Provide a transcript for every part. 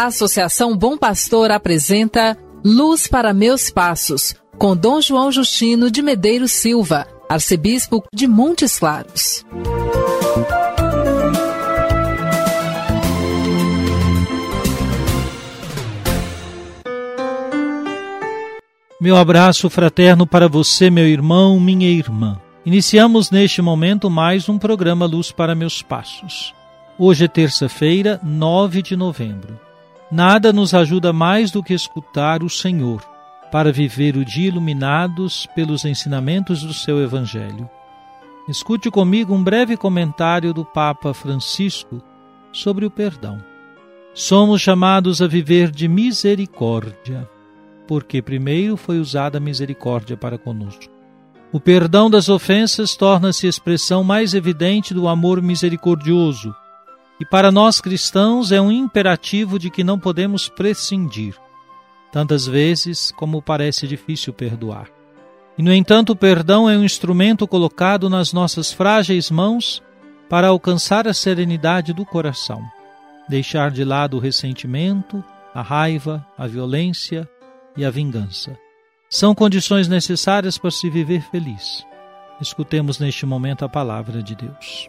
A Associação Bom Pastor apresenta Luz para Meus Passos, com Dom João Justino de Medeiros Silva, arcebispo de Montes Claros. Meu abraço fraterno para você, meu irmão, minha irmã. Iniciamos neste momento mais um programa Luz para Meus Passos. Hoje é terça-feira, 9 de novembro. Nada nos ajuda mais do que escutar o Senhor para viver o dia iluminados pelos ensinamentos do seu Evangelho. Escute comigo um breve comentário do Papa Francisco sobre o perdão. Somos chamados a viver de misericórdia porque primeiro foi usada a misericórdia para conosco. O perdão das ofensas torna-se expressão mais evidente do amor misericordioso, e para nós cristãos é um imperativo de que não podemos prescindir, tantas vezes como parece difícil perdoar. E, no entanto, o perdão é um instrumento colocado nas nossas frágeis mãos para alcançar a serenidade do coração, deixar de lado o ressentimento, a raiva, a violência, e a vingança. São condições necessárias para se viver feliz. Escutemos neste momento a palavra de Deus.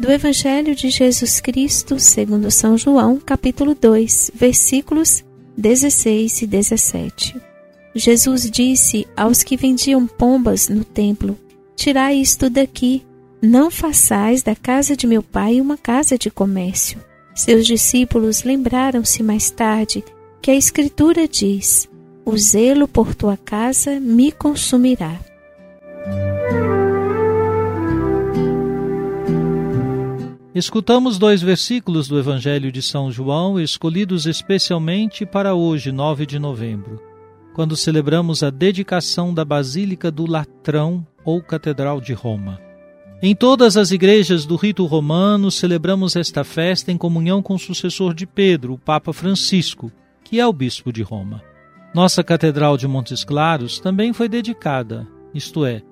Do Evangelho de Jesus Cristo, segundo São João, capítulo 2, versículos 16 e 17. Jesus disse aos que vendiam pombas no templo: Tirai isto daqui não façais da casa de meu pai uma casa de comércio. Seus discípulos lembraram-se mais tarde que a Escritura diz: O zelo por tua casa me consumirá. Escutamos dois versículos do Evangelho de São João, escolhidos especialmente para hoje, 9 de novembro, quando celebramos a dedicação da Basílica do Latrão ou Catedral de Roma. Em todas as igrejas do rito romano, celebramos esta festa em comunhão com o sucessor de Pedro, o Papa Francisco, que é o bispo de Roma. Nossa Catedral de Montes Claros também foi dedicada, isto é,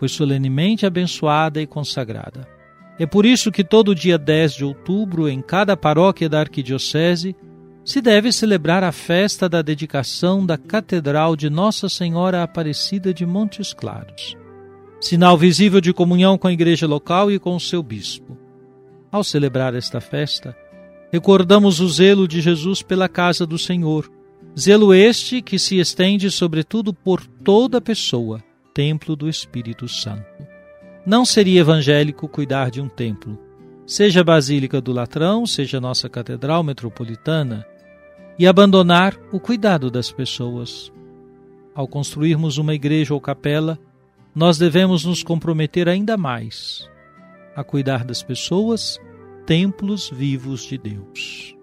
foi solenemente abençoada e consagrada. É por isso que todo dia 10 de outubro, em cada paróquia da Arquidiocese, se deve celebrar a festa da dedicação da Catedral de Nossa Senhora Aparecida de Montes Claros sinal visível de comunhão com a igreja local e com o seu bispo. Ao celebrar esta festa, recordamos o zelo de Jesus pela casa do Senhor, zelo este que se estende sobretudo por toda pessoa, templo do Espírito Santo. Não seria evangélico cuidar de um templo, seja a Basílica do Latrão, seja nossa Catedral Metropolitana, e abandonar o cuidado das pessoas. Ao construirmos uma igreja ou capela, nós devemos nos comprometer ainda mais a cuidar das pessoas, templos vivos de Deus.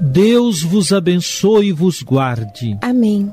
Deus vos abençoe e vos guarde. Amém.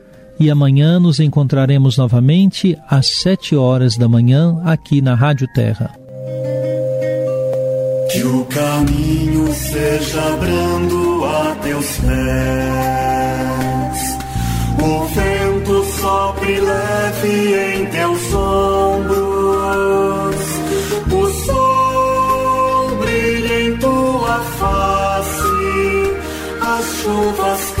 e amanhã nos encontraremos novamente às sete horas da manhã aqui na Rádio Terra. Que o caminho seja brando a teus pés. O vento sopre leve em teus ombros. O sol brilha em tua face. As chuvas